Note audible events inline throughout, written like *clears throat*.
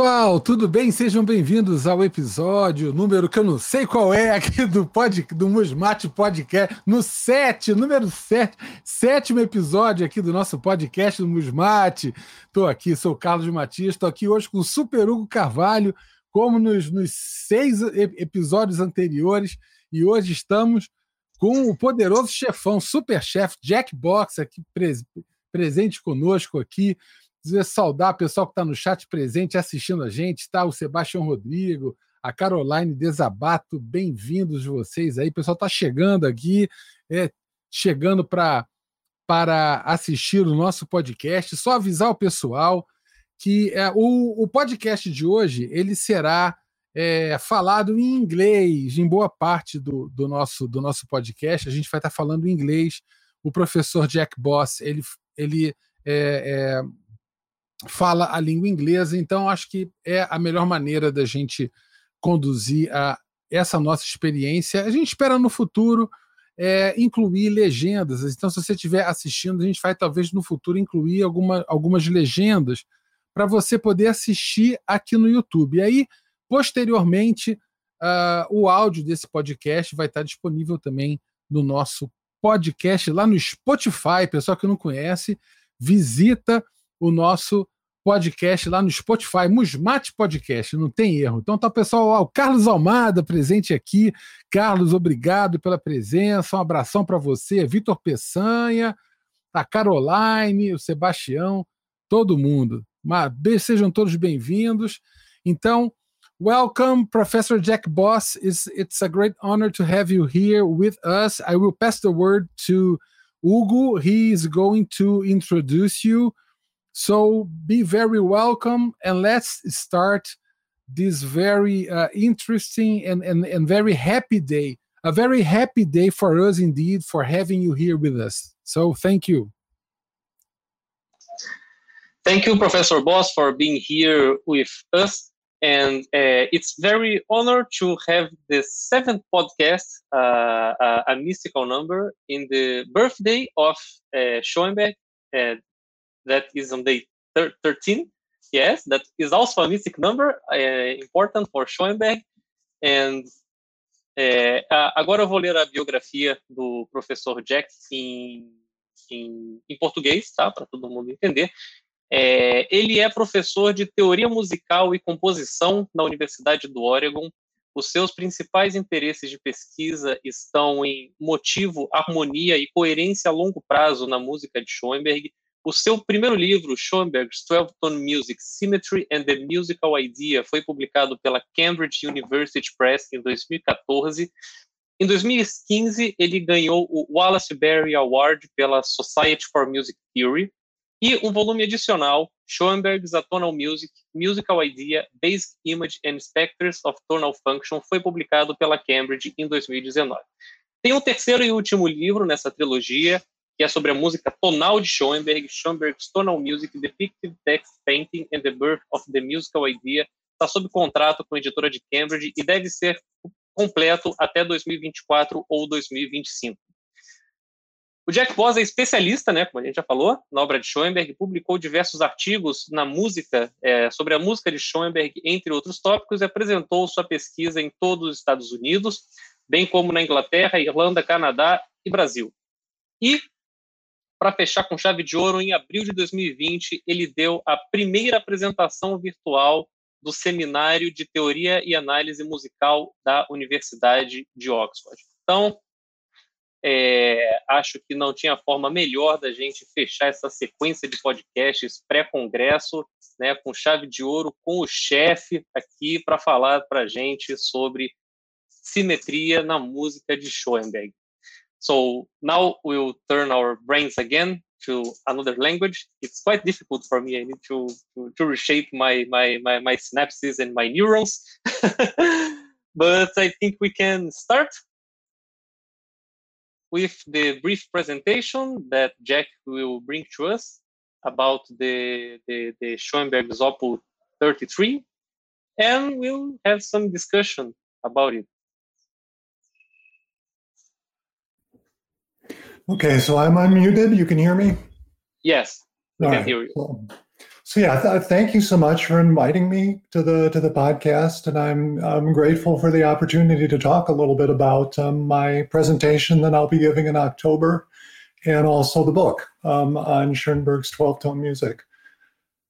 pessoal, tudo bem? Sejam bem-vindos ao episódio número que eu não sei qual é *laughs* aqui do, pod, do Musmate Podcast, no 7, número 7, sétimo episódio aqui do nosso podcast do Musmate. Estou aqui, sou o Carlos Matias, estou aqui hoje com o Super Hugo Carvalho, como nos, nos seis episódios anteriores, e hoje estamos com o poderoso chefão, super chefe Jack Box, aqui pres, presente conosco aqui dizer saudar o pessoal que está no chat presente assistindo a gente, tá? O Sebastião Rodrigo, a Caroline Desabato, bem-vindos vocês aí. O pessoal está chegando aqui, é, chegando para para assistir o nosso podcast. Só avisar o pessoal que é, o, o podcast de hoje ele será é, falado em inglês em boa parte do, do, nosso, do nosso podcast. A gente vai estar tá falando em inglês. O professor Jack Boss ele, ele é, é fala a língua inglesa, então acho que é a melhor maneira da gente conduzir a essa nossa experiência. A gente espera no futuro é, incluir legendas. Então, se você estiver assistindo, a gente vai talvez no futuro incluir alguma, algumas legendas para você poder assistir aqui no YouTube. E aí, posteriormente, uh, o áudio desse podcast vai estar disponível também no nosso podcast lá no Spotify. Pessoal que não conhece, visita o nosso podcast lá no Spotify, Musmate Podcast, não tem erro. Então tá, pessoal, ó, o Carlos Almada presente aqui. Carlos, obrigado pela presença. Um abração para você, Vitor Peçanha, a Caroline, o Sebastião, todo mundo. Mas, sejam todos bem-vindos. Então, welcome, Professor Jack Boss. It's, it's a great honor to have you here with us. I will pass the word to Hugo. He is going to introduce you. So be very welcome and let's start this very uh, interesting and, and, and very happy day. A very happy day for us indeed for having you here with us. So thank you. Thank you, Professor Boss, for being here with us. And uh, it's very honored to have the seventh podcast, uh, uh a mystical number, in the birthday of uh, Schoenberg, uh, that is on day 13. Yes, that is also a mystic number, uh, important for Schoenberg. And é, agora eu vou ler a biografia do professor Jack em, em, em português, tá? Para todo mundo entender. É, ele é professor de teoria musical e composição na Universidade do Oregon. Os seus principais interesses de pesquisa estão em motivo, harmonia e coerência a longo prazo na música de Schoenberg o seu primeiro livro, Schoenberg's 12-Tone Music, Symmetry and the Musical Idea, foi publicado pela Cambridge University Press em 2014. Em 2015, ele ganhou o Wallace Berry Award pela Society for Music Theory e um volume adicional, Schoenberg's Atonal Music, Musical Idea, Basic Image and Spectres of Tonal Function, foi publicado pela Cambridge em 2019. Tem um terceiro e último livro nessa trilogia, que é sobre a música tonal de Schoenberg, Schoenberg's Tonal Music, Depictive Text Painting and the Birth of the Musical Idea. Está sob contrato com a editora de Cambridge e deve ser completo até 2024 ou 2025. O Jack Boss é especialista, né, como a gente já falou, na obra de Schoenberg, publicou diversos artigos na música, é, sobre a música de Schoenberg, entre outros tópicos, e apresentou sua pesquisa em todos os Estados Unidos, bem como na Inglaterra, Irlanda, Canadá e Brasil. E para fechar com chave de ouro, em abril de 2020, ele deu a primeira apresentação virtual do Seminário de Teoria e Análise Musical da Universidade de Oxford. Então, é, acho que não tinha forma melhor da gente fechar essa sequência de podcasts pré-congresso, né, com chave de ouro, com o chefe aqui para falar para a gente sobre simetria na música de Schoenberg. So now we'll turn our brains again to another language. It's quite difficult for me. I need to, to, to reshape my, my, my, my synapses and my neurons. *laughs* but I think we can start with the brief presentation that Jack will bring to us about the, the, the Schoenberg's Opus 33, and we'll have some discussion about it. Okay, so I'm unmuted. You can hear me? Yes, we All can right. hear you. So, So yeah, th- thank you so much for inviting me to the to the podcast, and I'm I'm grateful for the opportunity to talk a little bit about um, my presentation that I'll be giving in October, and also the book um, on Schoenberg's twelve tone music.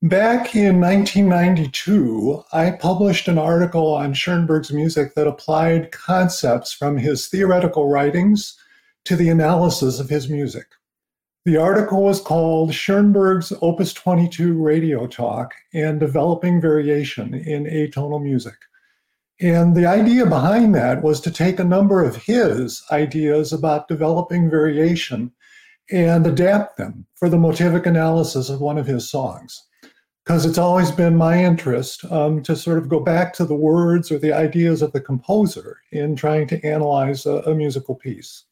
Back in 1992, I published an article on Schoenberg's music that applied concepts from his theoretical writings to the analysis of his music. The article was called Schoenberg's Opus 22 Radio Talk and Developing Variation in Atonal Music. And the idea behind that was to take a number of his ideas about developing variation and adapt them for the motivic analysis of one of his songs. Because it's always been my interest um, to sort of go back to the words or the ideas of the composer in trying to analyze a, a musical piece.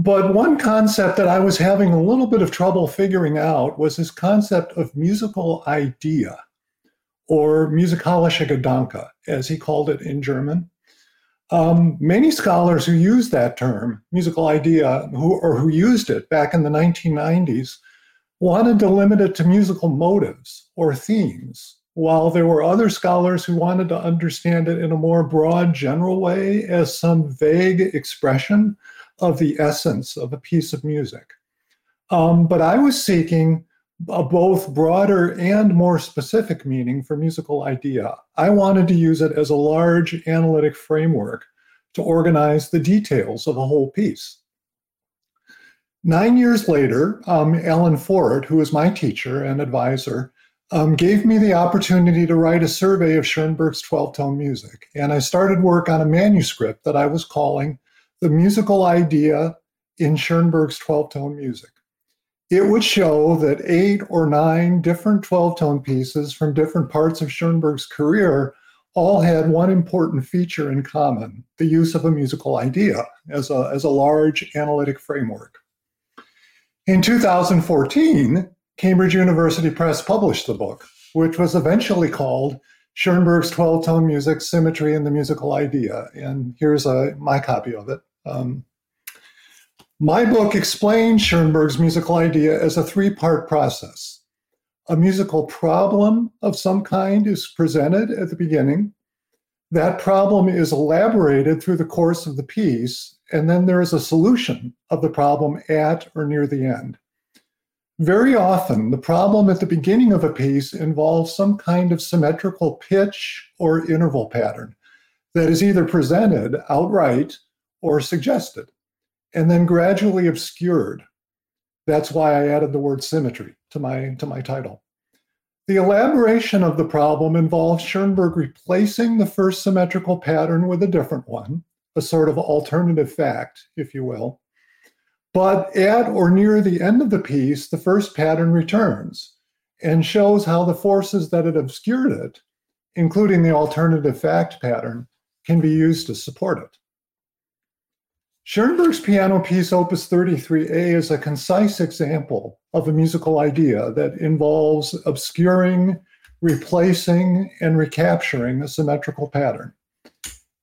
But one concept that I was having a little bit of trouble figuring out was this concept of musical idea, or musikalische Gedanke, as he called it in German. Um, many scholars who use that term, musical idea, who, or who used it back in the 1990s, wanted to limit it to musical motives or themes, while there were other scholars who wanted to understand it in a more broad, general way as some vague expression of the essence of a piece of music. Um, but I was seeking a both broader and more specific meaning for musical idea. I wanted to use it as a large analytic framework to organize the details of a whole piece. Nine years later, um, Allen Forte, who was my teacher and advisor, um, gave me the opportunity to write a survey of Schoenberg's 12 tone music. And I started work on a manuscript that I was calling the musical idea in Schoenberg's 12 tone music. It would show that eight or nine different 12 tone pieces from different parts of Schoenberg's career all had one important feature in common the use of a musical idea as a, as a large analytic framework. In 2014, Cambridge University Press published the book, which was eventually called Schoenberg's 12 tone music, symmetry, and the musical idea. And here's a, my copy of it. Um, my book explains Schoenberg's musical idea as a three part process. A musical problem of some kind is presented at the beginning. That problem is elaborated through the course of the piece, and then there is a solution of the problem at or near the end. Very often, the problem at the beginning of a piece involves some kind of symmetrical pitch or interval pattern that is either presented outright or suggested, and then gradually obscured. That's why I added the word symmetry to my, to my title. The elaboration of the problem involves Schoenberg replacing the first symmetrical pattern with a different one, a sort of alternative fact, if you will. But at or near the end of the piece, the first pattern returns and shows how the forces that had obscured it, including the alternative fact pattern, can be used to support it. Schoenberg's piano piece, Opus 33A, is a concise example of a musical idea that involves obscuring, replacing, and recapturing a symmetrical pattern.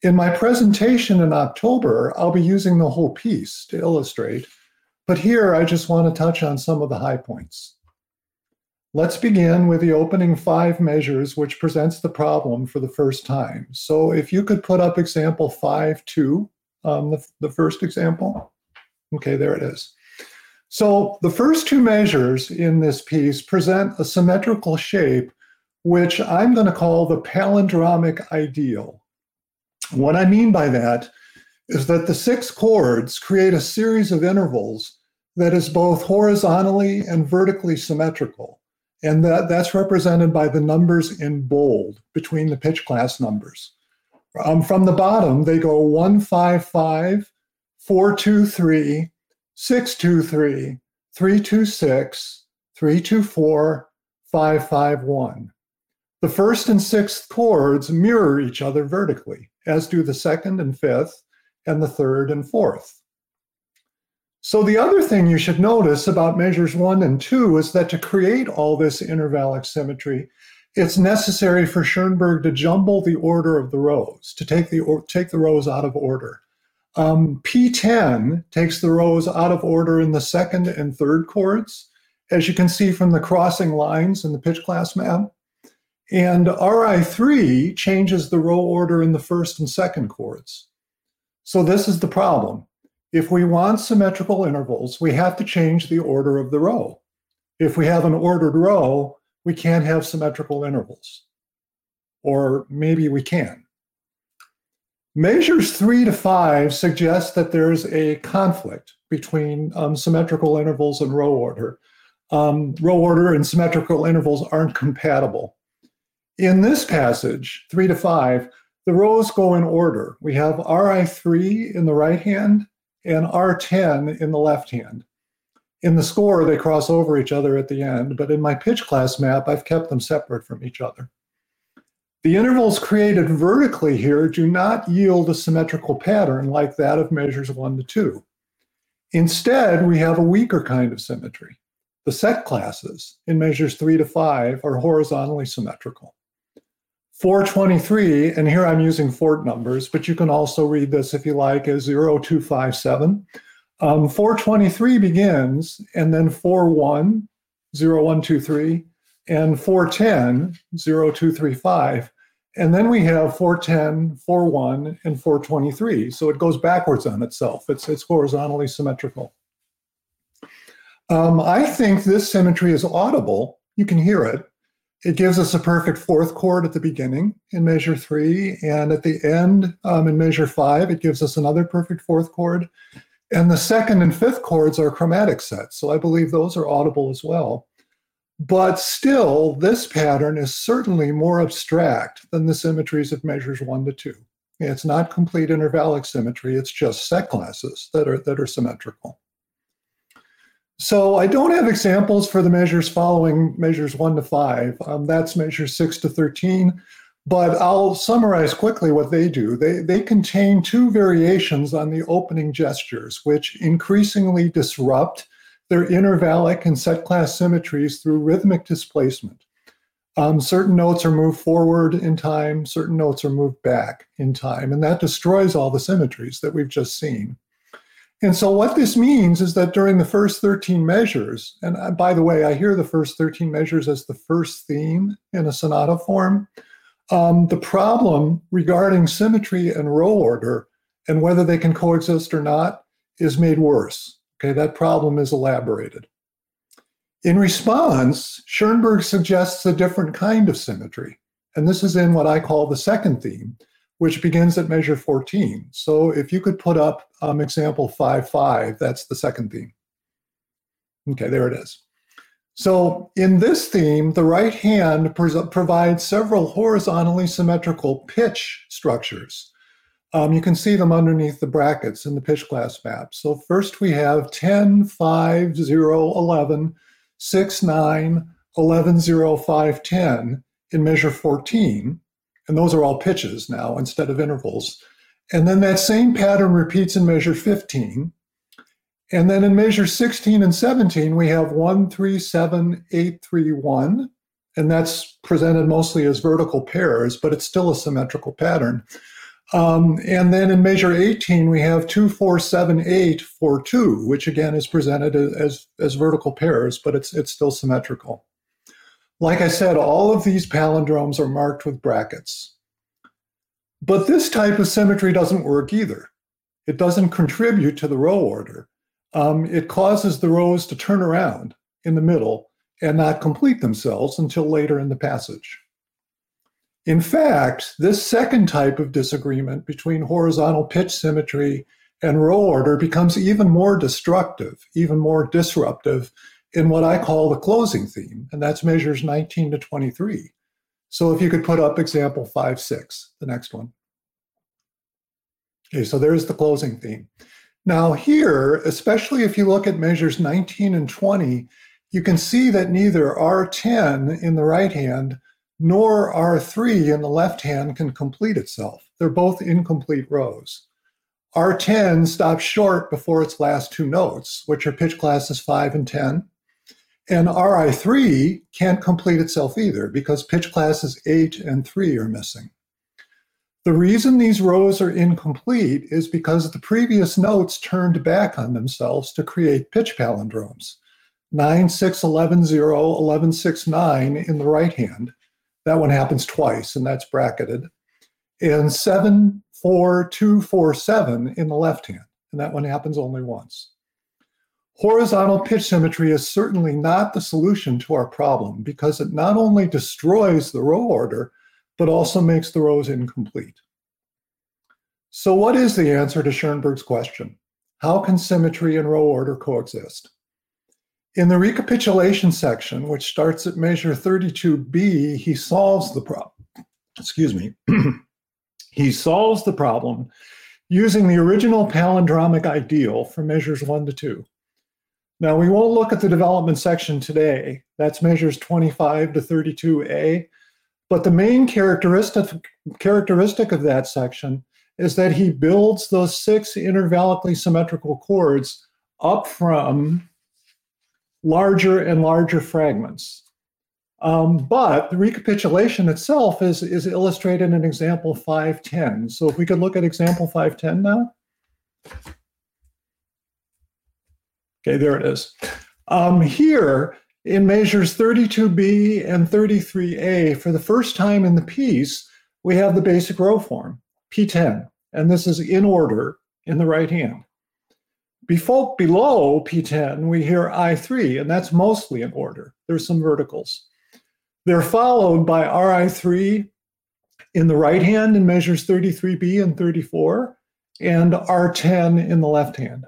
In my presentation in October, I'll be using the whole piece to illustrate, but here I just want to touch on some of the high points. Let's begin with the opening five measures, which presents the problem for the first time. So if you could put up example 5 2 um, the, the first example? Okay, there it is. So the first two measures in this piece present a symmetrical shape, which I'm going to call the palindromic ideal. What I mean by that is that the six chords create a series of intervals that is both horizontally and vertically symmetrical. And that, that's represented by the numbers in bold between the pitch class numbers. Um, from the bottom, they go 155, 423, 623, 326, 324, 551. The first and sixth chords mirror each other vertically, as do the second and fifth, and the third and fourth. So, the other thing you should notice about measures one and two is that to create all this intervallic symmetry, it's necessary for Schoenberg to jumble the order of the rows, to take the or, take the rows out of order. Um, P10 takes the rows out of order in the second and third chords, as you can see from the crossing lines in the pitch class map. And RI3 changes the row order in the first and second chords. So this is the problem. If we want symmetrical intervals, we have to change the order of the row. If we have an ordered row, we can't have symmetrical intervals. Or maybe we can. Measures three to five suggest that there's a conflict between um, symmetrical intervals and row order. Um, row order and symmetrical intervals aren't compatible. In this passage, three to five, the rows go in order. We have Ri3 in the right hand and R10 in the left hand. In the score, they cross over each other at the end, but in my pitch class map, I've kept them separate from each other. The intervals created vertically here do not yield a symmetrical pattern like that of measures 1 to 2. Instead, we have a weaker kind of symmetry. The set classes in measures 3 to 5 are horizontally symmetrical. 423, and here I'm using Forte numbers, but you can also read this if you like as 0257. Um, 423 begins, and then 41, 0123, and 410, 0235 and then we have 410, 41, and 423. So it goes backwards on itself. It's, it's horizontally symmetrical. Um, I think this symmetry is audible. You can hear it. It gives us a perfect fourth chord at the beginning in measure three, and at the end um, in measure five, it gives us another perfect fourth chord. And the second and fifth chords are chromatic sets, so I believe those are audible as well. But still, this pattern is certainly more abstract than the symmetries of measures one to two. It's not complete intervallic symmetry, it's just set classes that are, that are symmetrical. So I don't have examples for the measures following measures one to five. Um, that's measures six to 13. But I'll summarize quickly what they do. They, they contain two variations on the opening gestures, which increasingly disrupt their intervallic and set class symmetries through rhythmic displacement. Um, certain notes are moved forward in time, certain notes are moved back in time, and that destroys all the symmetries that we've just seen. And so, what this means is that during the first 13 measures, and uh, by the way, I hear the first 13 measures as the first theme in a sonata form. Um, the problem regarding symmetry and row order and whether they can coexist or not is made worse. Okay, that problem is elaborated. In response, Schoenberg suggests a different kind of symmetry, and this is in what I call the second theme, which begins at measure 14. So if you could put up um, example 5-5, that's the second theme. Okay, there it is. So in this theme, the right hand provides several horizontally symmetrical pitch structures um, you can see them underneath the brackets in the pitch class map. So first we have 10, 5, 0, 11, 6, 9, 11, 0, 5, 10 in measure 14. And those are all pitches now instead of intervals. And then that same pattern repeats in measure 15. And then in measure 16 and 17, we have 1, 3, 7, 8, 3, 1. And that's presented mostly as vertical pairs, but it's still a symmetrical pattern. Um, and then in measure 18, we have 2, 4, 7, 8, 4, 2, which again is presented as, as vertical pairs, but it's, it's still symmetrical. Like I said, all of these palindromes are marked with brackets. But this type of symmetry doesn't work either. It doesn't contribute to the row order. Um, it causes the rows to turn around in the middle and not complete themselves until later in the passage. In fact, this second type of disagreement between horizontal pitch symmetry and row order becomes even more destructive, even more disruptive in what I call the closing theme, and that's measures 19 to 23. So if you could put up example 5, 6, the next one. Okay, so there's the closing theme. Now here, especially if you look at measures 19 and 20, you can see that neither R10 in the right hand nor R3 in the left hand can complete itself. They're both incomplete rows. R10 stops short before its last two notes, which are pitch classes 5 and 10. And RI3 can't complete itself either because pitch classes 8 and 3 are missing. The reason these rows are incomplete is because the previous notes turned back on themselves to create pitch palindromes. 9611 1169 in the right hand. That one happens twice, and that's bracketed. And 74247 in the left hand, and that one happens only once. Horizontal pitch symmetry is certainly not the solution to our problem because it not only destroys the row order, but also makes the rows incomplete. So, what is the answer to Schoenberg's question? How can symmetry and row order coexist? In the recapitulation section, which starts at measure 32b, he solves the problem. Excuse me. *clears throat* he solves the problem using the original palindromic ideal for measures 1 to 2. Now, we won't look at the development section today. That's measures 25 to 32a. But the main characteristic, characteristic of that section is that he builds those six intervallically symmetrical chords up from larger and larger fragments. Um, but the recapitulation itself is, is illustrated in example 510. So if we could look at example 510 now. Okay, there it is. Um, here in measures 32b and 33a, for the first time in the piece, we have the basic row form, P10, and this is in order in the right hand. Before, below P10, we hear I3, and that's mostly in order. There's some verticals. They're followed by RI3 in the right hand in measures 33b and 34, and R10 in the left hand.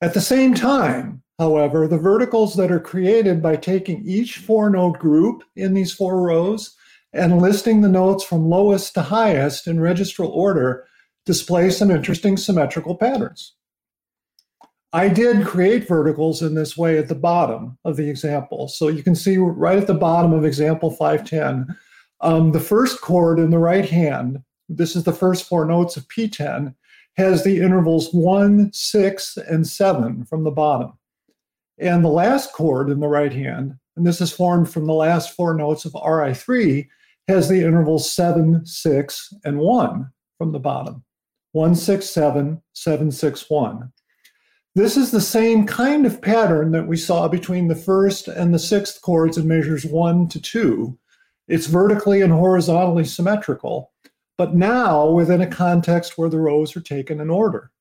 At the same time, however, the verticals that are created by taking each four note group in these four rows and listing the notes from lowest to highest in registral order display some interesting symmetrical patterns. I did create verticals in this way at the bottom of the example. So you can see right at the bottom of example 510, um, the first chord in the right hand, this is the first four notes of P10, has the intervals 1, 6, and 7 from the bottom. And the last chord in the right hand, and this is formed from the last four notes of RI3, has the intervals 7, 6, and 1 from the bottom. 1, 6, 7, 7, 6, 1. This is the same kind of pattern that we saw between the first and the sixth chords in measures 1 to 2. It's vertically and horizontally symmetrical but now within a context where the rows are taken in order.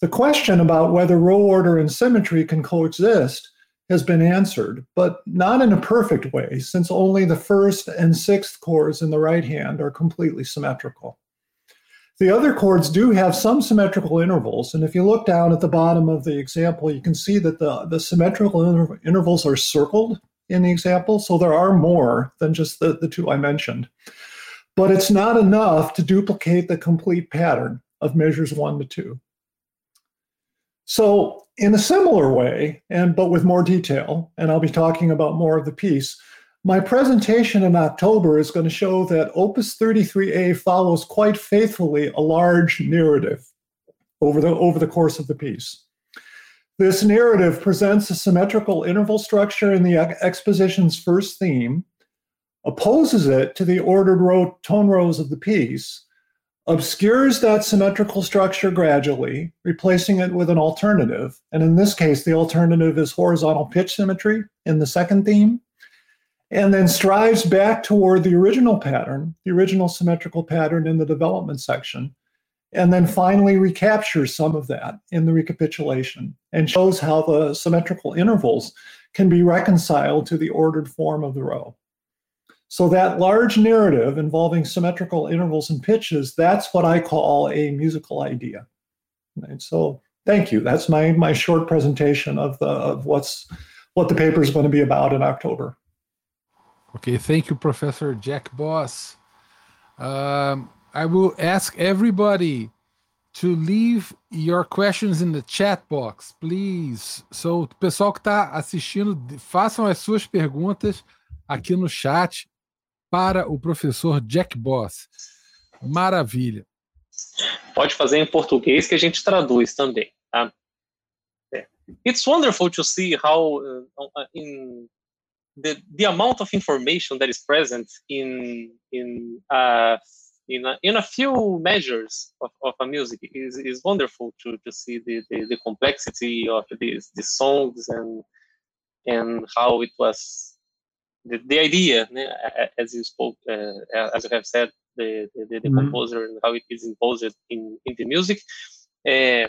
The question about whether row order and symmetry can coexist has been answered, but not in a perfect way, since only the first and sixth chords in the right hand are completely symmetrical. The other chords do have some symmetrical intervals, and if you look down at the bottom of the example, you can see that the, the symmetrical inter- intervals are circled in the example, so there are more than just the, the two I mentioned. But it's not enough to duplicate the complete pattern of measures one to two. So, in a similar way, and but with more detail, and I'll be talking about more of the piece, my presentation in October is going to show that Opus 33A follows quite faithfully a large narrative over the, over the course of the piece. This narrative presents a symmetrical interval structure in the exposition's first theme, opposes it to the ordered row, tone rows of the piece, obscures that symmetrical structure gradually, replacing it with an alternative. And in this case, the alternative is horizontal pitch symmetry in the second theme, and then strives back toward the original pattern, the original symmetrical pattern in the development section, and then finally recaptures some of that in the recapitulation and shows how the symmetrical intervals can be reconciled to the ordered form of the row. So that large narrative involving symmetrical intervals and pitches, that's what I call a musical idea. And so thank you. That's my my short presentation of the of what's what the paper is going to be about in October. Okay, thank you, Professor Jack Boss. Um, I will ask everybody to leave your questions in the chat box, please. So, pessoal que está assistindo, façam as suas perguntas aqui no chat. Para o professor Jack Boss. Maravilha. Pode fazer em português que a gente traduz também. Tá? É. It's wonderful to see how uh, uh, in the, the amount of information that is present in in uh, in a, in a few measures of, of a music is, is wonderful to, to see the, the, the complexity of these, these songs and and how it was the, the idea, as you spoke, uh, as you have said, the, the, the mm-hmm. composer and how it is imposed in, in the music. Uh,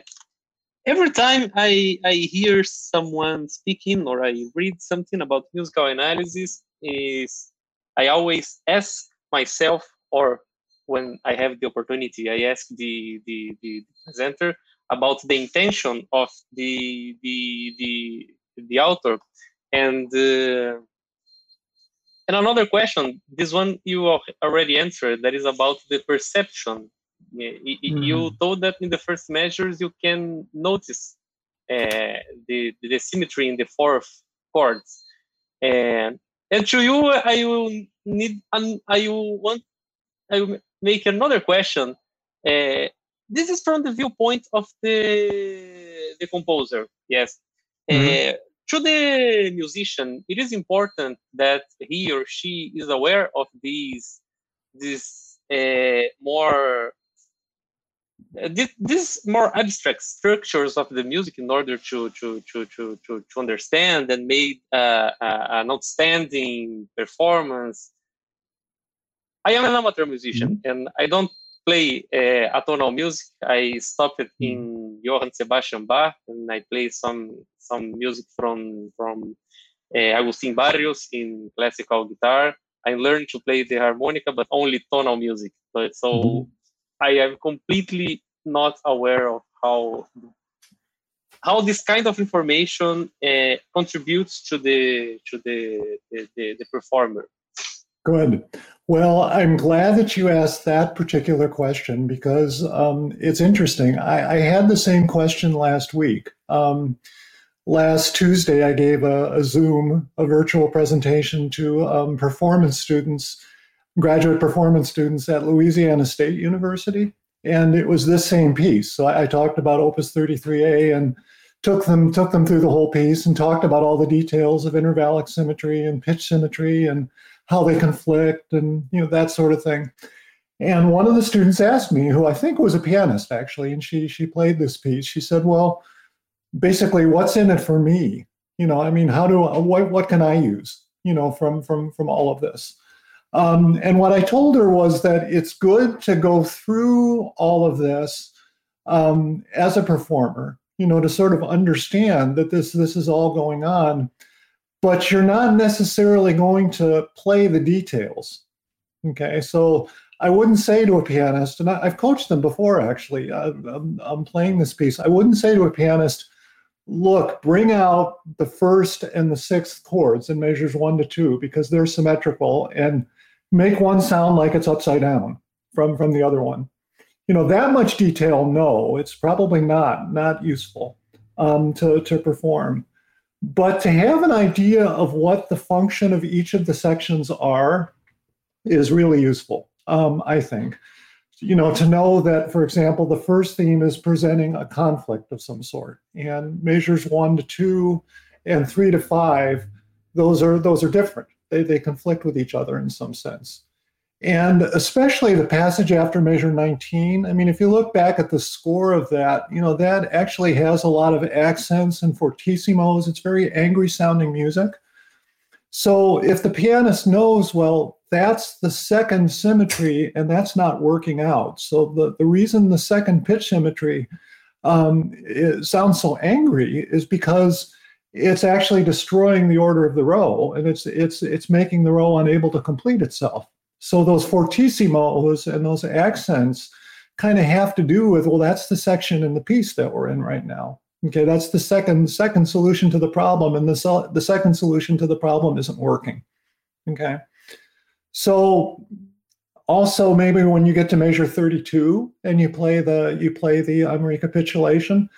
every time I, I hear someone speaking or I read something about musical analysis, is I always ask myself, or when I have the opportunity, I ask the, the, the presenter about the intention of the the the, the author and uh, and another question this one you already answered that is about the perception mm-hmm. you told that in the first measures you can notice uh, the the symmetry in the fourth chords and and to you i will need i will want i will make another question uh, this is from the viewpoint of the the composer yes mm-hmm. uh, to the musician it is important that he or she is aware of these these uh, more uh, these more abstract structures of the music in order to to to to to, to understand and make uh, uh, an outstanding performance i am an amateur musician mm-hmm. and i don't play uh, atonal music. I stopped hmm. in Johann Sebastian Bach, and I play some some music from from uh, Agustin Barrios in classical guitar. I learned to play the harmonica, but only tonal music. But so mm-hmm. I am completely not aware of how how this kind of information uh, contributes to the to the the, the, the performer. Good. Well, I'm glad that you asked that particular question because um, it's interesting. I, I, had the same question last week. Um, last Tuesday, I gave a, a, Zoom, a virtual presentation to um, performance students, graduate performance students at Louisiana State University. And it was this same piece. So I, I talked about Opus 33A and took them took them through the whole piece and talked about all the details of intervallic symmetry and pitch symmetry and how they conflict and you know that sort of thing. And one of the students asked me, who I think was a pianist actually, and she she played this piece. She said, "Well, basically, what's in it for me? You know, I mean, how do what what can I use? You know, from from from all of this." Um, and what I told her was that it's good to go through all of this um, as a performer, you know, to sort of understand that this this is all going on but you're not necessarily going to play the details. Okay, so I wouldn't say to a pianist, and I, have coached them before actually. I, I'm, I'm playing this piece. I wouldn't say to a pianist, look, bring out the first and the sixth chords in measures one to two because they're symmetrical and make one sound like it's upside down from, from the other one. You know, that much detail, no, it's probably not, not useful um, to, to perform. But to have an idea of what the function of each of the sections are is really useful, um, I think. You know, to know that, for example, the first theme is presenting a conflict of some sort, and measures one to two and three to five, those are those are different. They they conflict with each other in some sense. And especially the passage after measure 19 i mean if you look back at the score of that you know that actually has a lot of accents and fortissimos. It's very angry sounding music. So if the pianist knows well that's the second symmetry and that's not working out so the, the reason the second pitch symmetry um, sounds so angry is because it's actually destroying the order of the row and it's it's it's making the row unable to complete itself so those fortissimos and those accents kind of have to do with well, that's the section in the piece that we're in right now. Okay, that's the second second solution to the problem, and the the second solution to the problem isn't working. Okay, so also maybe when you get to measure 32 and you play the you play the um, recapitulation,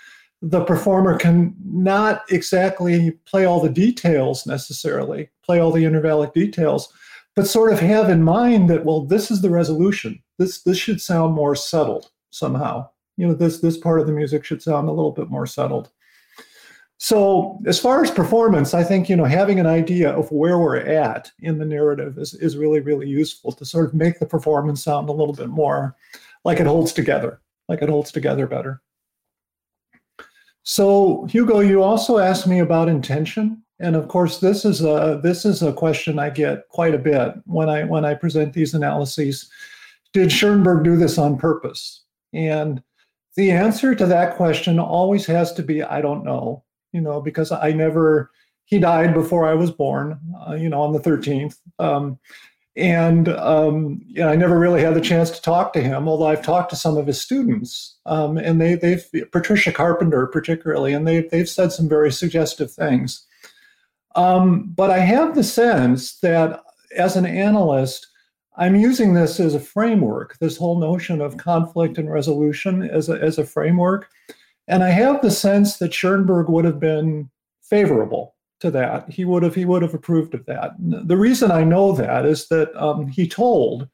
the performer can not exactly play all the details necessarily, play all the intervallic details, but sort of have in mind that well this is the resolution. This this should sound more settled somehow. You know this this part of the music should sound a little bit more settled so as far as performance i think you know having an idea of where we're at in the narrative is, is really really useful to sort of make the performance sound a little bit more like it holds together like it holds together better so hugo you also asked me about intention And of course, this is a this is a question I get quite a bit when I when I present these analyses. Did Schoenberg do this on purpose? And the answer to that question always has to be I don't know. You know, because I never he died before I was born. Uh, you know, on the 13th. Um, and um, I never really had the chance to talk to him, although I've talked to some of his students, um, and they, they've Patricia Carpenter particularly, and they, they've said some very suggestive things. Um, but I have the sense that as an analyst, I'm using this as a framework, this whole notion of conflict and resolution as a, as a framework. And I have the sense that Schoenberg would have been favorable to that. He would have he would have approved of that. The reason I know that is that um, he told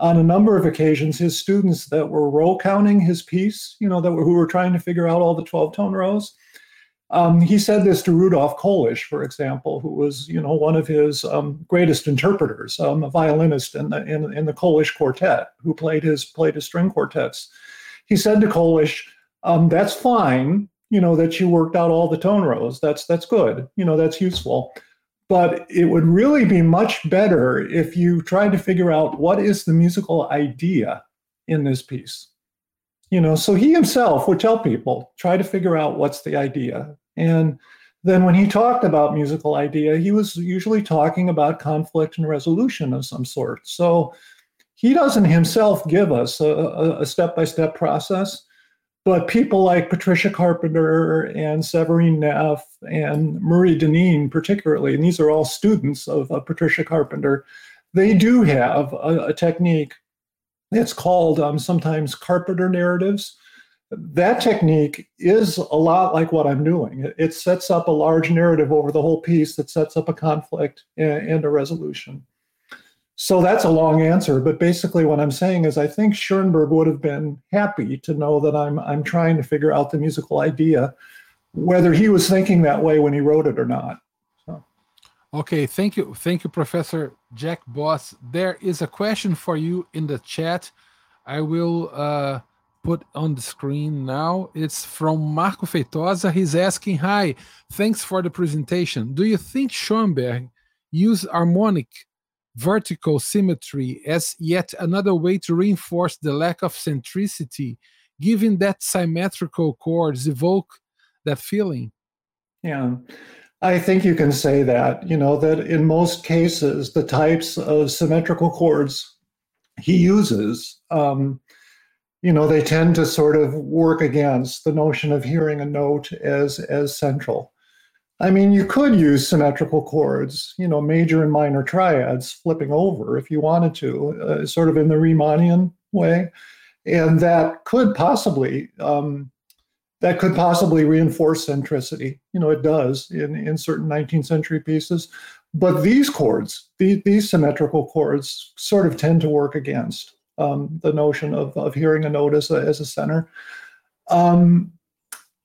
on a number of occasions his students that were row counting his piece, you know, that were, who were trying to figure out all the 12 tone rows. Um, he said this to Rudolf Kolisch, for example, who was, you know, one of his um, greatest interpreters, um, a violinist in the in, in the Kolisch quartet, who played his played his string quartets. He said to Kolisch, um, "That's fine, you know, that you worked out all the tone rows. That's that's good. You know, that's useful." But it would really be much better if you tried to figure out what is the musical idea in this piece you know so he himself would tell people try to figure out what's the idea and then when he talked about musical idea he was usually talking about conflict and resolution of some sort so he doesn't himself give us a, a step-by-step process but people like patricia carpenter and severine neff and murray dineen particularly and these are all students of, of patricia carpenter they do have a, a technique it's called um, sometimes carpenter narratives. That technique is a lot like what I'm doing. It sets up a large narrative over the whole piece that sets up a conflict and a resolution. So that's a long answer, but basically what I'm saying is I think Schoenberg would have been happy to know that I'm I'm trying to figure out the musical idea, whether he was thinking that way when he wrote it or not. Okay, thank you. Thank you, Professor Jack Boss. There is a question for you in the chat. I will uh, put on the screen now. It's from Marco Feitosa. He's asking, hi, thanks for the presentation. Do you think Schoenberg used harmonic vertical symmetry as yet another way to reinforce the lack of centricity, given that symmetrical chords evoke that feeling? Yeah. I think you can say that, you know, that in most cases, the types of symmetrical chords he uses, um, you know, they tend to sort of work against the notion of hearing a note as, as central. I mean, you could use symmetrical chords, you know, major and minor triads flipping over if you wanted to, uh, sort of in the Riemannian way. And that could possibly um, that could possibly reinforce centricity. You know, it does in, in certain 19th century pieces. But these chords, these, these symmetrical chords, sort of tend to work against um, the notion of, of hearing a note as a, as a center. Um,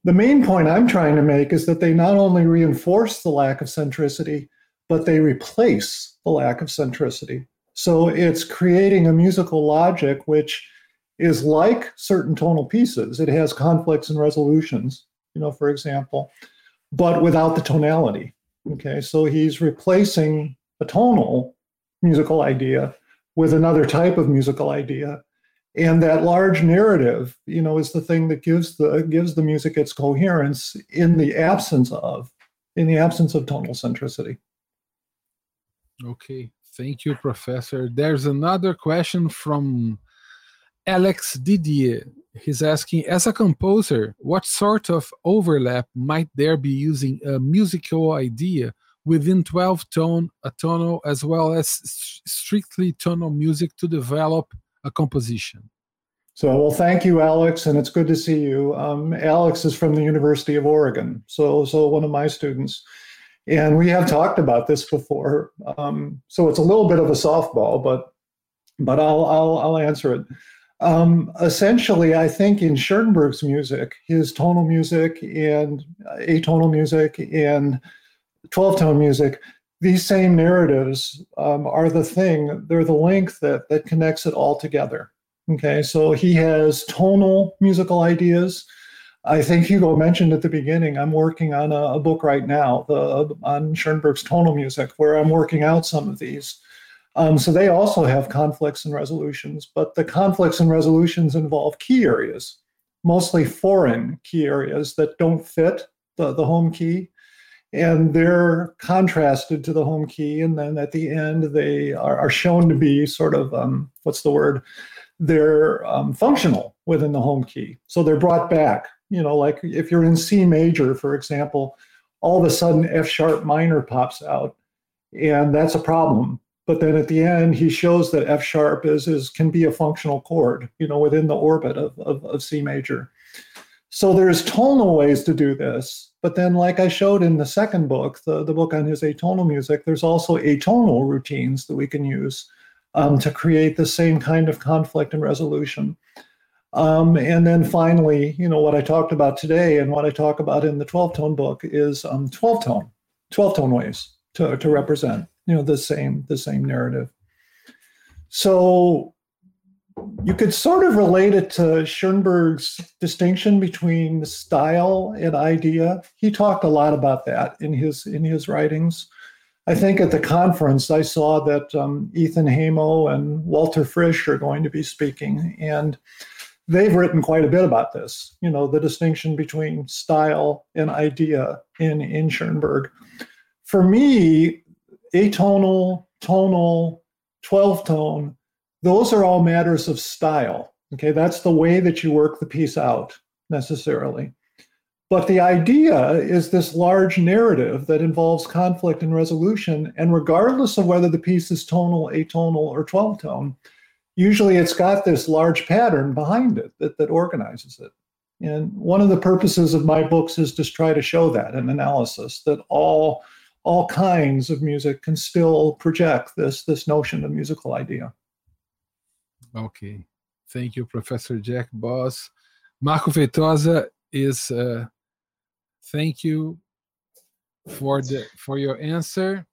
the main point I'm trying to make is that they not only reinforce the lack of centricity, but they replace the lack of centricity. So it's creating a musical logic which is like certain tonal pieces. It has conflicts and resolutions, you know, for example, but without the tonality. Okay, so he's replacing a tonal musical idea with another type of musical idea. And that large narrative, you know, is the thing that gives the gives the music its coherence in the absence of in the absence of tonal centricity. Okay, thank you, Professor. There's another question from Alex Didier, he's asking, as a composer, what sort of overlap might there be using a musical idea within 12 tone, a tonal, as well as strictly tonal music to develop a composition? So, well, thank you, Alex, and it's good to see you. Um, Alex is from the University of Oregon, so so one of my students, and we have talked about this before. Um, so it's a little bit of a softball, but but I'll I'll, I'll answer it. Um, essentially, I think in Schoenberg's music, his tonal music and atonal music and 12 tone music, these same narratives um, are the thing, they're the link that, that connects it all together. Okay, so he has tonal musical ideas. I think Hugo mentioned at the beginning, I'm working on a, a book right now the, on Schoenberg's tonal music, where I'm working out some of these. Um, so they also have conflicts and resolutions, but the conflicts and resolutions involve key areas, mostly foreign key areas that don't fit the, the home key. And they're contrasted to the home key. And then at the end, they are, are shown to be sort of, um, what's the word? They're um, functional within the home key. So they're brought back you know, like if you're in C major, for example, all of a sudden F sharp minor pops out, and that's a problem. But then at the end, he shows that F sharp is, is can be a functional chord, you know, within the orbit of, of, of C major. So there's tonal ways to do this. But then, like I showed in the second book, the, the book on his atonal music, there's also atonal routines that we can use um, to create the same kind of conflict and resolution. Um, and then finally, you know, what I talked about today and what I talk about in the 12 tone book is um, 12 tone, 12 tone ways to, to represent, you know, the same, the same narrative. So you could sort of relate it to Schoenberg's distinction between style and idea. He talked a lot about that in his in his writings. I think at the conference I saw that um, Ethan Haimo and Walter Frisch are going to be speaking, and they've written quite a bit about this, you know, the distinction between style and idea in, in Schoenberg. For me, atonal, tonal, 12 tone, those are all matters of style. Okay, that's the way that you work the piece out necessarily. But the idea is this large narrative that involves conflict and resolution. And regardless of whether the piece is tonal, atonal, or 12 tone, usually it's got this large pattern behind it that, that organizes it. And one of the purposes of my books is to try to show that an analysis that all all kinds of music can still project this this notion of musical idea. Okay, thank you, Professor Jack Boss. Marco Feitosa is uh, thank you for the for your answer.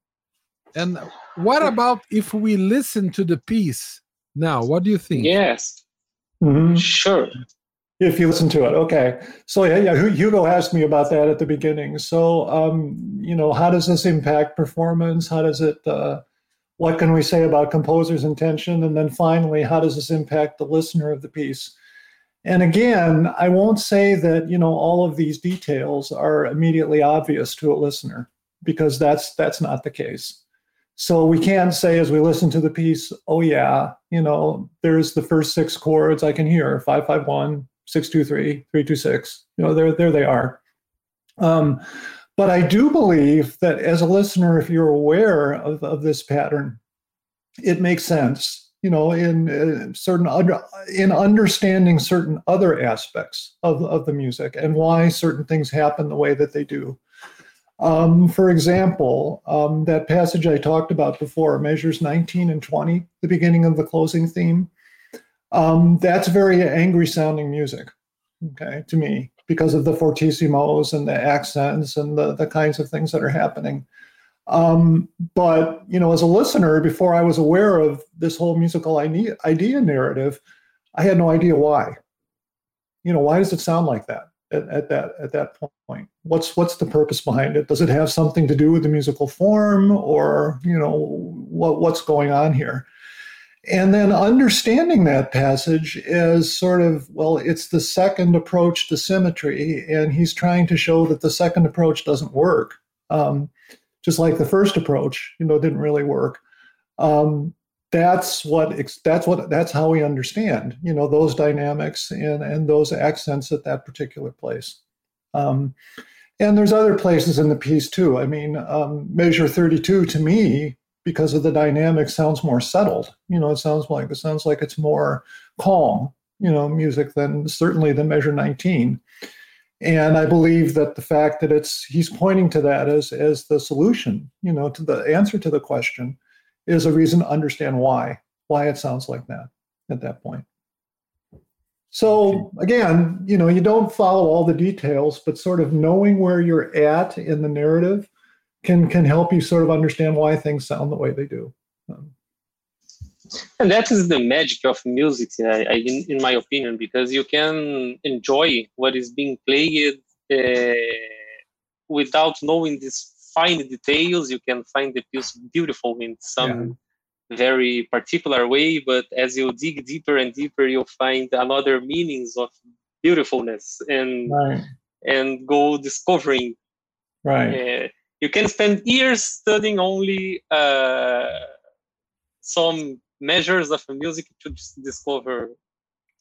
And what about if we listen to the piece now, what do you think? Yes, mm-hmm. sure. If you listen to it, okay. So yeah, yeah, Hugo asked me about that at the beginning. So, um, you know, how does this impact performance? How does it? Uh, what can we say about composer's intention? And then finally, how does this impact the listener of the piece? And again, I won't say that you know all of these details are immediately obvious to a listener because that's that's not the case. So we can't say as we listen to the piece, oh yeah, you know, there's the first six chords I can hear, 551, 623, 326. You know, there, there they are. Um, but I do believe that as a listener, if you're aware of, of this pattern, it makes sense, you know, in uh, certain under, in understanding certain other aspects of, of the music and why certain things happen the way that they do. Um, for example, um, that passage I talked about before, measures 19 and 20, the beginning of the closing theme, um, that's very angry sounding music, okay, to me, because of the fortissimos and the accents and the, the kinds of things that are happening. Um, but, you know, as a listener, before I was aware of this whole musical idea, narrative, I had no idea why. You know, why does it sound like that? at, at that at that point what's what's the purpose behind it does it have something to do with the musical form or you know what what's going on here and then understanding that passage is sort of well it's the second approach to symmetry and he's trying to show that the second approach doesn't work. Um, just like the first approach you know didn't really work. Um, that's what that's what that's how we understand you know those dynamics and and those accents at that particular place. Um, and there's other places in the piece too. I mean um, measure 32 to me because of the dynamic sounds more settled you know it sounds like it sounds like it's more calm you know music than certainly than measure 19 and i believe that the fact that it's he's pointing to that as as the solution you know to the answer to the question is a reason to understand why why it sounds like that at that point. So again, you know, you don't follow all the details, but sort of knowing where you're at in the narrative can can help you sort of understand why things sound the way they do. Um, And that is the magic of music, I, I, in, in, my opinion, because you can enjoy what is being played uh, without knowing these fine details. You can find the piece beautiful in some yeah. very particular way, but as you dig deeper and deeper, you'll find another meanings of beautifulness and right. and go discovering. Right. Uh, you can spend years studying only uh, some measures of music to discover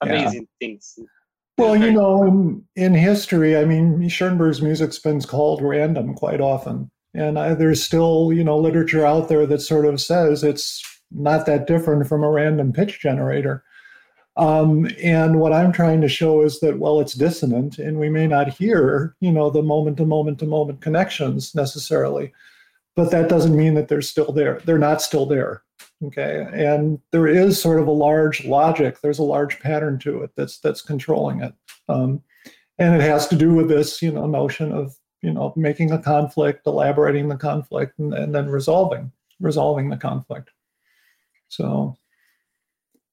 amazing yeah. things. Well, you know, in, in history, I mean, Schoenberg's music's been called random quite often. And I, there's still, you know, literature out there that sort of says it's not that different from a random pitch generator. Um, and what I'm trying to show is that, well, it's dissonant and we may not hear, you know, the moment to moment to moment connections necessarily, but that doesn't mean that they're still there. They're not still there. Okay. And there is sort of a large logic, there's a large pattern to it that's that's controlling it. Um, and it has to do with this, you know, notion of, you know, making a conflict, elaborating the conflict, and, and then resolving, resolving the conflict. So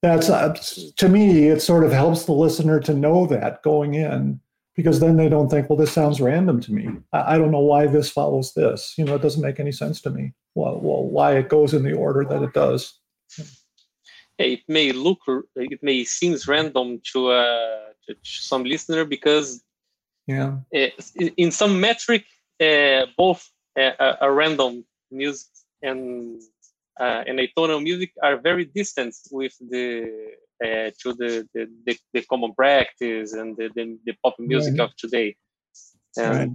that's uh, to me it sort of helps the listener to know that going in because then they don't think well this sounds random to me. I, I don't know why this follows this. You know it doesn't make any sense to me. Well, well why it goes in the order that it does. It may look it may seems random to, uh, to some listener because yeah. uh, in some metric uh, both uh, a random music and uh, and atonal music are very distant with the uh, to the, the, the, the, common practice and the, the, the pop music right. of today. right.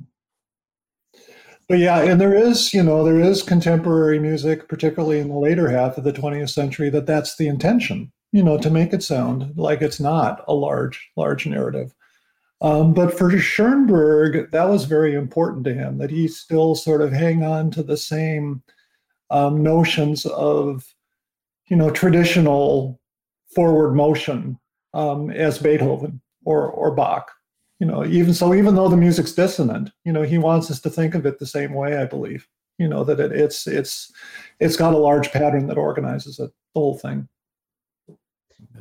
But yeah, and there is, you know, there is contemporary music, particularly in the later half of the 20th century, that that's the intention, you know, to make it sound like it's not a large, large narrative. Um, but for Schoenberg, that was very important to him that he still sort of hang on to the same um, notions of, you know, traditional forward motion um, as Beethoven or or Bach. You know, even so, even though the music's dissonant, you know, he wants us to think of it the same way. I believe, you know, that it, it's it's it's got a large pattern that organizes it, the whole thing.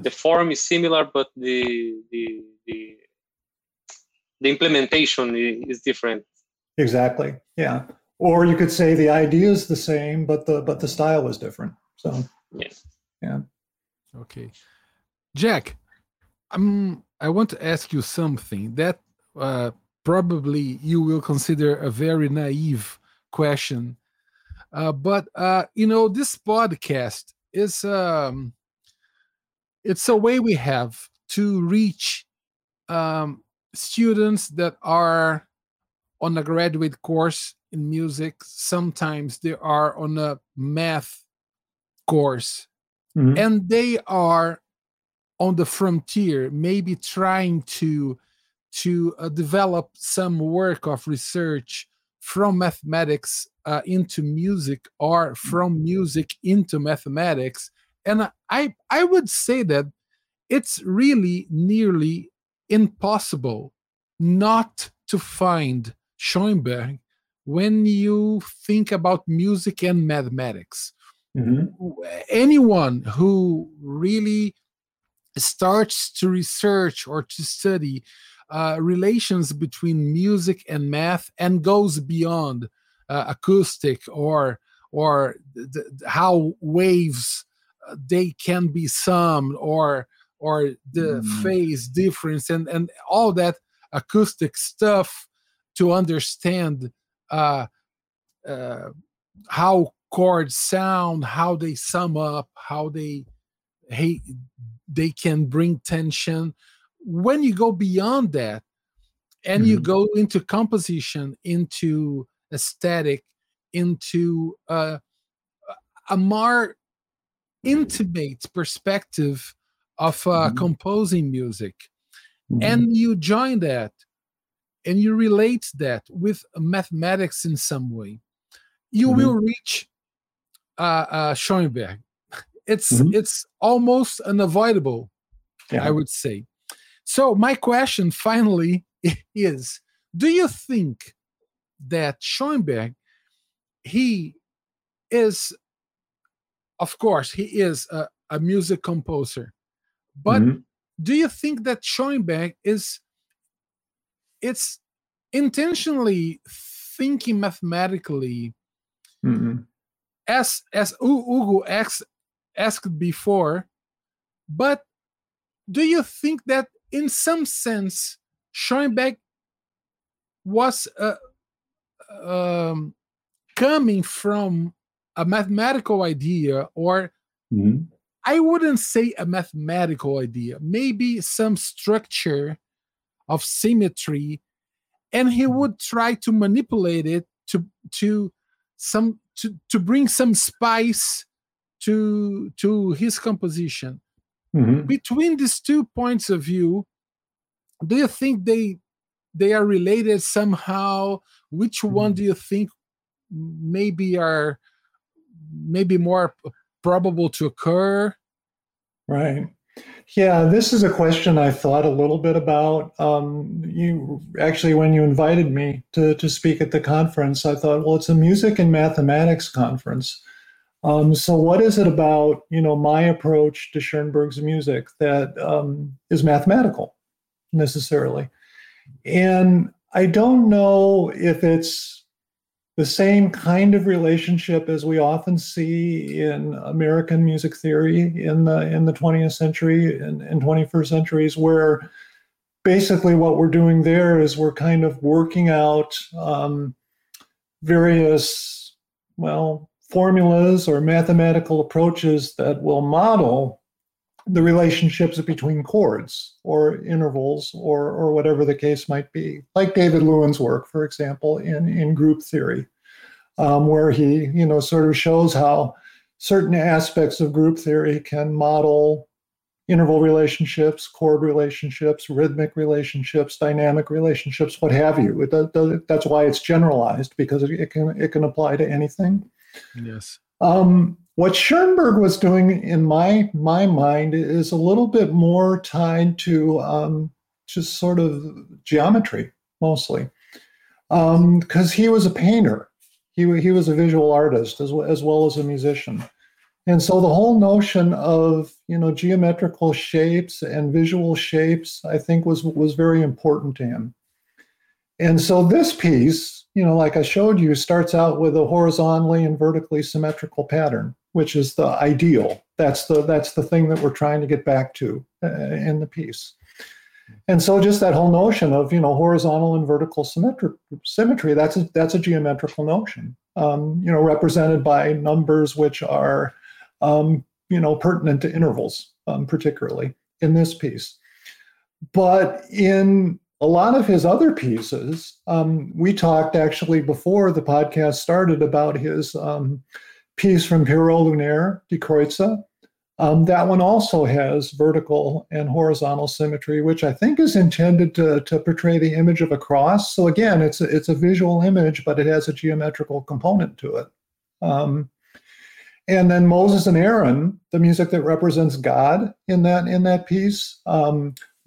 The form is similar, but the the the, the implementation is different. Exactly. Yeah or you could say the idea is the same, but the but the style is different. So yeah, yeah. Okay, Jack, I'm. I want to ask you something that uh, probably you will consider a very naive question, uh, but uh, you know this podcast is um, it's a way we have to reach um, students that are on a graduate course in music sometimes they are on a math course mm-hmm. and they are on the frontier maybe trying to to uh, develop some work of research from mathematics uh, into music or from music into mathematics and i i would say that it's really nearly impossible not to find schoenberg when you think about music and mathematics. Mm-hmm. Anyone who really starts to research or to study uh, relations between music and math and goes beyond uh, acoustic or or th- how waves uh, they can be summed or or the mm. phase difference and and all that acoustic stuff to understand uh, uh, how chords sound, how they sum up, how they hey, they can bring tension. When you go beyond that, and mm-hmm. you go into composition, into aesthetic, into uh, a more intimate perspective of uh, mm-hmm. composing music, mm-hmm. and you join that and you relate that with mathematics in some way, you mm-hmm. will reach uh, uh, Schoenberg. *laughs* It's mm-hmm. it's almost unavoidable, yeah. I would say. So my question finally *laughs* is: Do you think that Schoenberg he is, of course, he is a, a music composer. But mm-hmm. do you think that Schoenberg is it's intentionally thinking mathematically mm-hmm. as as Hugo asked, asked before, but do you think that in some sense Schoenberg was uh, um, coming from a mathematical idea or mm-hmm. I wouldn't say a mathematical idea, maybe some structure of symmetry, and he mm-hmm. would try to manipulate it to to some to, to bring some spice to to his composition. Mm-hmm. Between these two points of view, do you think they they are related somehow? Which one mm-hmm. do you think maybe are maybe more probable to occur? Right. Yeah, this is a question I thought a little bit about. Um, you actually, when you invited me to, to speak at the conference, I thought, well, it's a music and mathematics conference. Um, so, what is it about you know my approach to Schoenberg's music that um, is mathematical necessarily? And I don't know if it's the same kind of relationship as we often see in American music theory in the in the 20th century and, and 21st centuries, where basically what we're doing there is we're kind of working out um, various well formulas or mathematical approaches that will model the relationships between chords or intervals or, or whatever the case might be, like David Lewin's work, for example, in, in group theory, um, where he you know sort of shows how certain aspects of group theory can model interval relationships, chord relationships, rhythmic relationships, dynamic relationships, what have you. It, that's why it's generalized because it can it can apply to anything. Yes. Um, what Schoenberg was doing, in my my mind, is a little bit more tied to um, just sort of geometry, mostly, because um, he was a painter. He he was a visual artist as well, as well as a musician, and so the whole notion of you know geometrical shapes and visual shapes, I think, was was very important to him. And so this piece, you know, like I showed you, starts out with a horizontally and vertically symmetrical pattern which is the ideal. That's the that's the thing that we're trying to get back to uh, in the piece. And so, just that whole notion of you know horizontal and vertical symmetry, symmetry that's a, that's a geometrical notion. Um, you know, represented by numbers which are um, you know pertinent to intervals, um, particularly in this piece. But in a lot of his other pieces, um, we talked actually before the podcast started about his um, piece from Pierrot Lunaire, Die Kreuze. Um, that one also has vertical and horizontal symmetry, which I think is intended to, to portray the image of a cross. So again, it's a, it's a visual image, but it has a geometrical component to it. Um, and then Moses and Aaron, the music that represents God in that in that piece.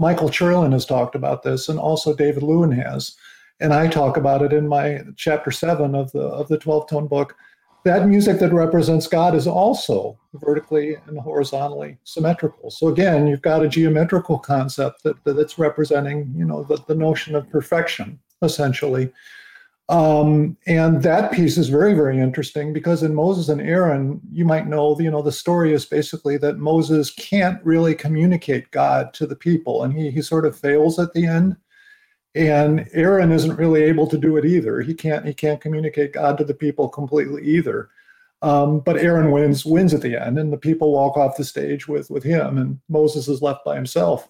Michael Cherlin has talked about this, and also David Lewin has, and I talk about it in my chapter seven of the of the twelve tone book that music that represents God is also vertically and horizontally symmetrical. So again, you've got a geometrical concept that, that's representing, you know, the, the notion of perfection, essentially. Um, and that piece is very, very interesting because in Moses and Aaron, you might know, you know, the story is basically that Moses can't really communicate God to the people, and he he sort of fails at the end. And aaron isn't really able to do it either. He can't he can't communicate god to the people completely either. Um, but aaron wins wins at the end and the people walk off the stage with with him and moses is left by himself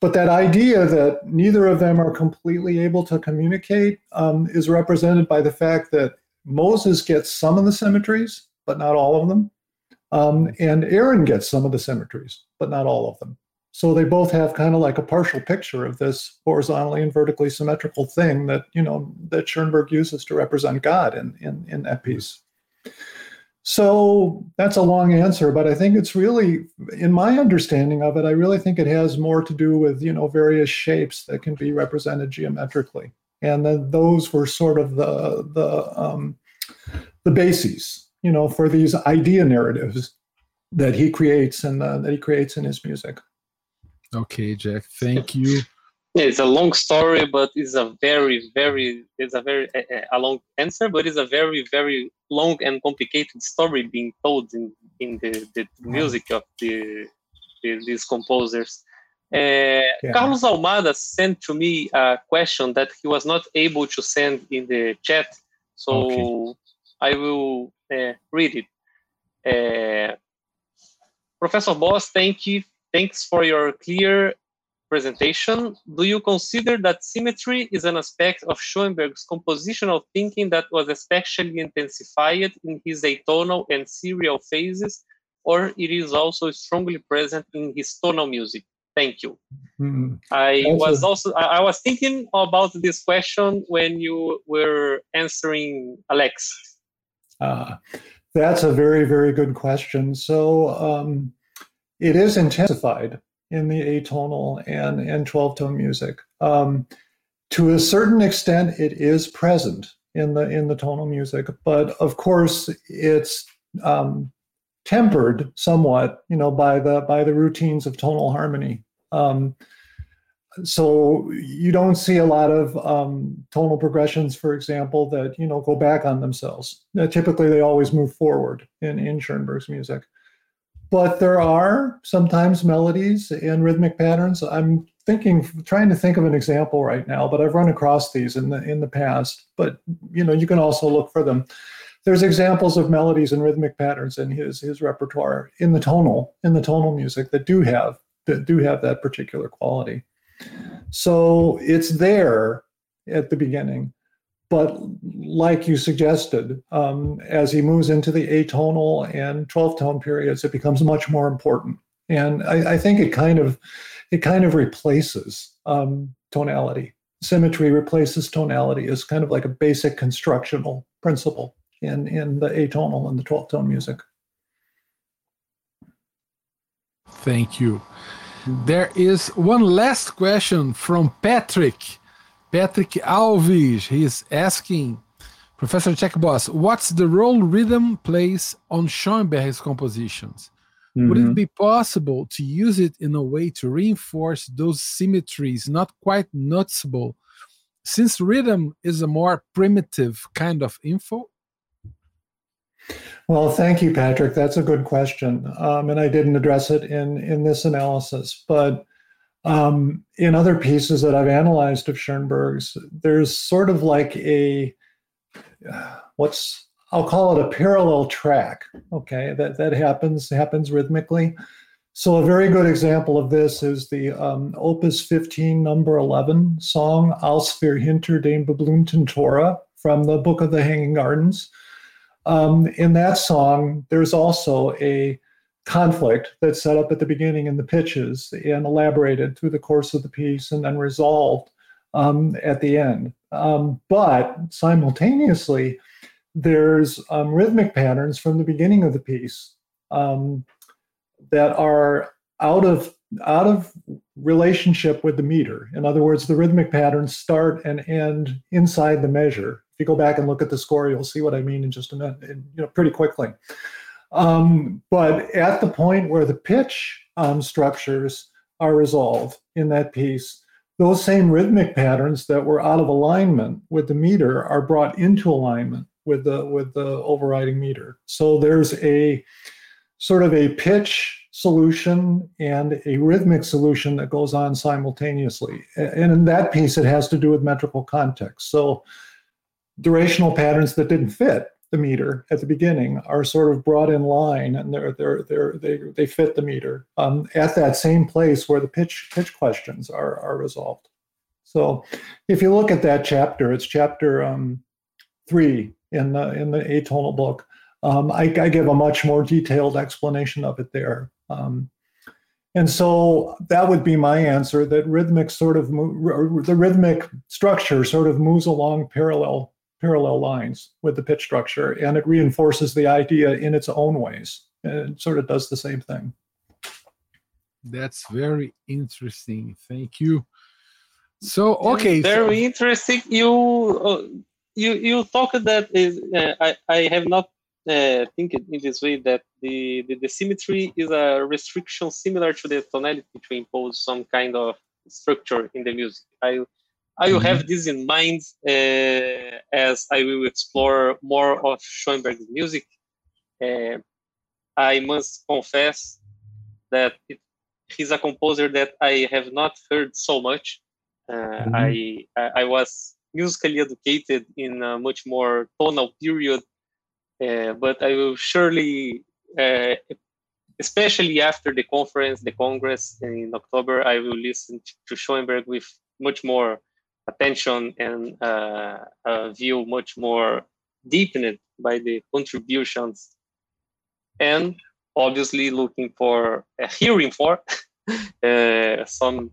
but that idea that neither of them are completely able to communicate um, is represented by the fact that moses gets some of the symmetries but not all of them um, and aaron gets some of the symmetries but not all of them so they both have kind of like a partial picture of this horizontally and vertically symmetrical thing that you know that Schoenberg uses to represent God in in, in that piece. So that's a long answer, but I think it's really, in my understanding of it, I really think it has more to do with you know various shapes that can be represented geometrically, and then those were sort of the the um, the bases, you know, for these idea narratives that he creates and uh, that he creates in his music. Okay, Jack. Thank you. Yeah, it's a long story, but it's a very, very, it's a very a long answer, but it's a very, very long and complicated story being told in in the, the music of the, the these composers. Uh, yeah. Carlos Almada sent to me a question that he was not able to send in the chat, so okay. I will uh, read it. Uh, Professor Boss, thank you. Thanks for your clear presentation. Do you consider that symmetry is an aspect of Schoenberg's compositional thinking that was especially intensified in his atonal and serial phases, or it is also strongly present in his tonal music? Thank you. Mm-hmm. I was also I, I, was thinking about this question when you were answering Alex. Uh, that's a very very good question. So um, it is intensified in the atonal and and twelve tone music. Um, to a certain extent, it is present in the in the tonal music, but of course, it's um, tempered somewhat, you know, by the by the routines of tonal harmony. Um, so you don't see a lot of um, tonal progressions, for example, that you know go back on themselves. Uh, typically, they always move forward in in Schoenberg's music. But there are sometimes melodies and rhythmic patterns. I'm thinking, trying to think of an example right now, but I've run across these in the in the past. But you know, you can also look for them. There's examples of melodies and rhythmic patterns in his his repertoire in the tonal in the tonal music that do have that do have that particular quality. So it's there at the beginning. But like you suggested, um, as he moves into the atonal and 12 tone periods, it becomes much more important. And I, I think it kind of it kind of replaces um, tonality. Symmetry replaces tonality as kind of like a basic constructional principle in, in the atonal and the 12 tone music. Thank you. There is one last question from Patrick. Patrick Alves. He's asking Professor Jack Boss, what's the role rhythm plays on Schoenberg's compositions? Mm-hmm. Would it mm-hmm. be possible to use it in a way to reinforce those symmetries not quite noticeable, since rhythm is a more primitive kind of info? Well, thank you, Patrick. That's a good question, um, and I didn't address it in in this analysis, but um, in other pieces that I've analyzed of Schoenberg's, there's sort of like a what's I'll call it a parallel track. Okay, that that happens happens rhythmically. So a very good example of this is the um, Opus 15, number 11 song "Als wir hinter den beblümten Tore" from the Book of the Hanging Gardens. Um, in that song, there's also a conflict that's set up at the beginning in the pitches and elaborated through the course of the piece and then resolved um, at the end. Um, but simultaneously, there's um, rhythmic patterns from the beginning of the piece um, that are out of out of relationship with the meter. In other words, the rhythmic patterns start and end inside the measure If you go back and look at the score, you'll see what I mean in just a minute, you know, pretty quickly. Um, but at the point where the pitch um, structures are resolved in that piece, those same rhythmic patterns that were out of alignment with the meter are brought into alignment with the with the overriding meter. So there's a sort of a pitch solution and a rhythmic solution that goes on simultaneously. And in that piece, it has to do with metrical context. So durational patterns that didn't fit the meter at the beginning are sort of brought in line and they're, they're, they're, they, they fit the meter um, at that same place where the pitch, pitch questions are, are resolved. So if you look at that chapter, it's chapter um, three in the, in the atonal book. Um, I, I, give a much more detailed explanation of it there. Um, and so that would be my answer that rhythmic sort of, mo- the rhythmic structure sort of moves along parallel parallel lines with the pitch structure and it reinforces the idea in its own ways and it sort of does the same thing. That's very interesting. Thank you. So okay very so, interesting. You uh, you you talked that is uh, i i have not uh, think it in this way that the, the, the symmetry is a restriction similar to the tonality to impose some kind of structure in the music. I I will have mm-hmm. this in mind uh, as I will explore more of Schoenberg's music. Uh, I must confess that it, he's a composer that I have not heard so much. Uh, mm-hmm. I, I was musically educated in a much more tonal period, uh, but I will surely, uh, especially after the conference, the Congress in October, I will listen to Schoenberg with much more attention and uh, a view much more deepened by the contributions. And obviously looking for uh, hearing for *laughs* uh, some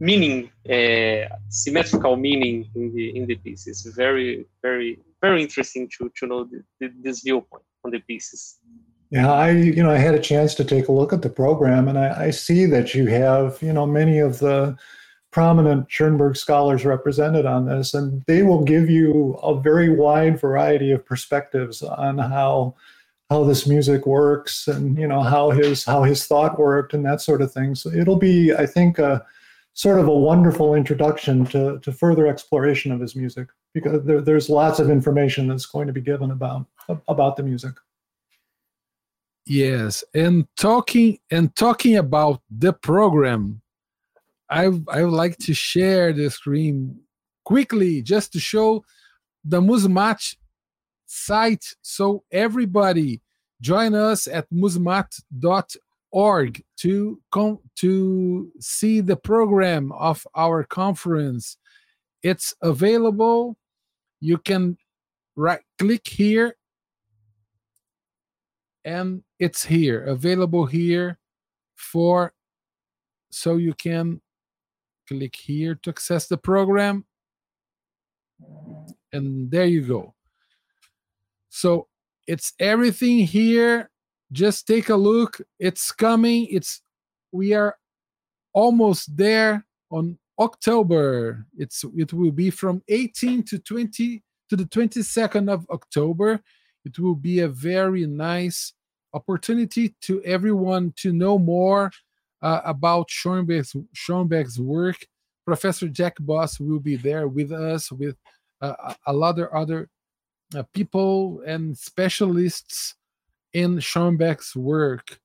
meaning uh, symmetrical meaning in the in the pieces. Very very very interesting to to know the, the, this viewpoint on the pieces. Yeah i you know i had a chance to take a look at the program and i, I see that you have you know many of the prominent Schoenberg scholars represented on this, and they will give you a very wide variety of perspectives on how how this music works and you know how his how his thought worked and that sort of thing. So it'll be, I think, a sort of a wonderful introduction to to further exploration of his music because there, there's lots of information that's going to be given about about the music. Yes, and talking and talking about the program I I would like to share the screen quickly just to show the MusMat site. So everybody join us at musmat.org to come to see the program of our conference. It's available. You can right click here and it's here available here for so you can click here to access the program. And there you go. So it's everything here. Just take a look. It's coming. It's we are almost there on October. It's it will be from 18 to 20 to the 22nd of October. It will be a very nice opportunity to everyone to know more uh, about Schoenberg's, Schoenberg's work. Professor Jack Boss will be there with us, with uh, a lot of other uh, people and specialists in Schoenberg's work.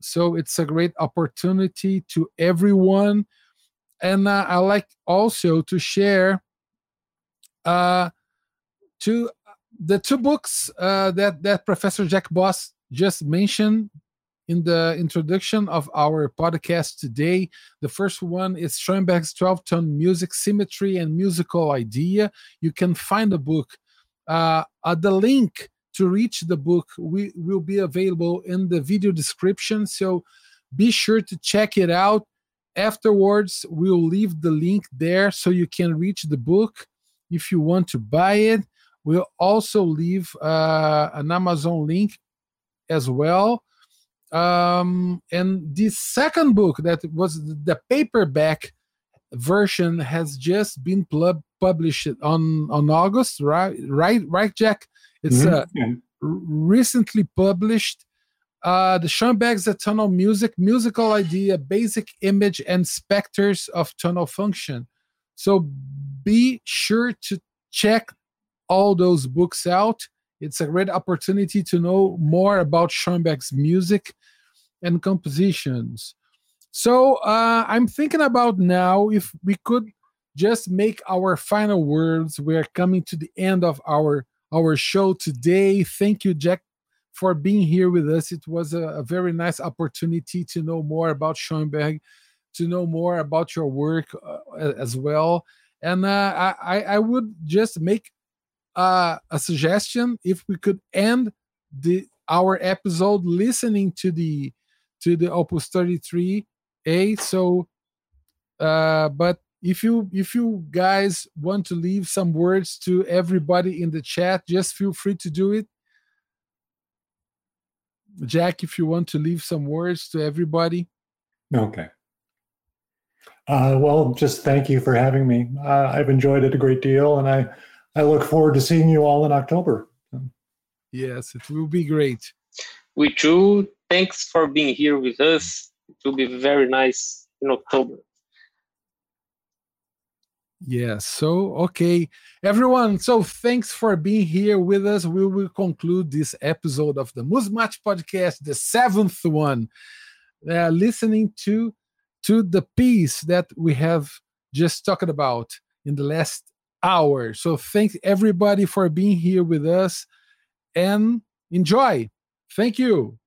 So it's a great opportunity to everyone. And uh, I like also to share uh, to the two books uh, that, that Professor Jack Boss just mentioned in the introduction of our podcast today. The first one is Schoenberg's 12 tone music symmetry and musical idea. You can find the book. Uh, uh, the link to reach the book we, will be available in the video description. So be sure to check it out. Afterwards, we'll leave the link there so you can reach the book if you want to buy it. We'll also leave uh, an Amazon link as well um, and the second book that was the paperback version has just been pub- published on on August, right? Right, right, Jack. It's mm-hmm. uh, recently published. Uh, the Schoenberg's tonal music, musical idea, basic image, and specters of Tonal function. So be sure to check all those books out. It's a great opportunity to know more about Schoenberg's music and compositions. So uh, I'm thinking about now if we could just make our final words. We're coming to the end of our our show today. Thank you, Jack, for being here with us. It was a, a very nice opportunity to know more about Schoenberg, to know more about your work uh, as well. And uh, I, I would just make uh, a suggestion if we could end the our episode listening to the to the Opus 33A. So, uh, but if you if you guys want to leave some words to everybody in the chat, just feel free to do it. Jack, if you want to leave some words to everybody. Okay. Uh, well, just thank you for having me. Uh, I've enjoyed it a great deal, and I I look forward to seeing you all in October. Yes, it will be great. We too. Thanks for being here with us. It will be very nice in October. Yeah, so okay, everyone. So thanks for being here with us. We will conclude this episode of the MusMat podcast, the seventh one, uh, listening to to the piece that we have just talked about in the last hour. So thank everybody for being here with us and enjoy. Thank you.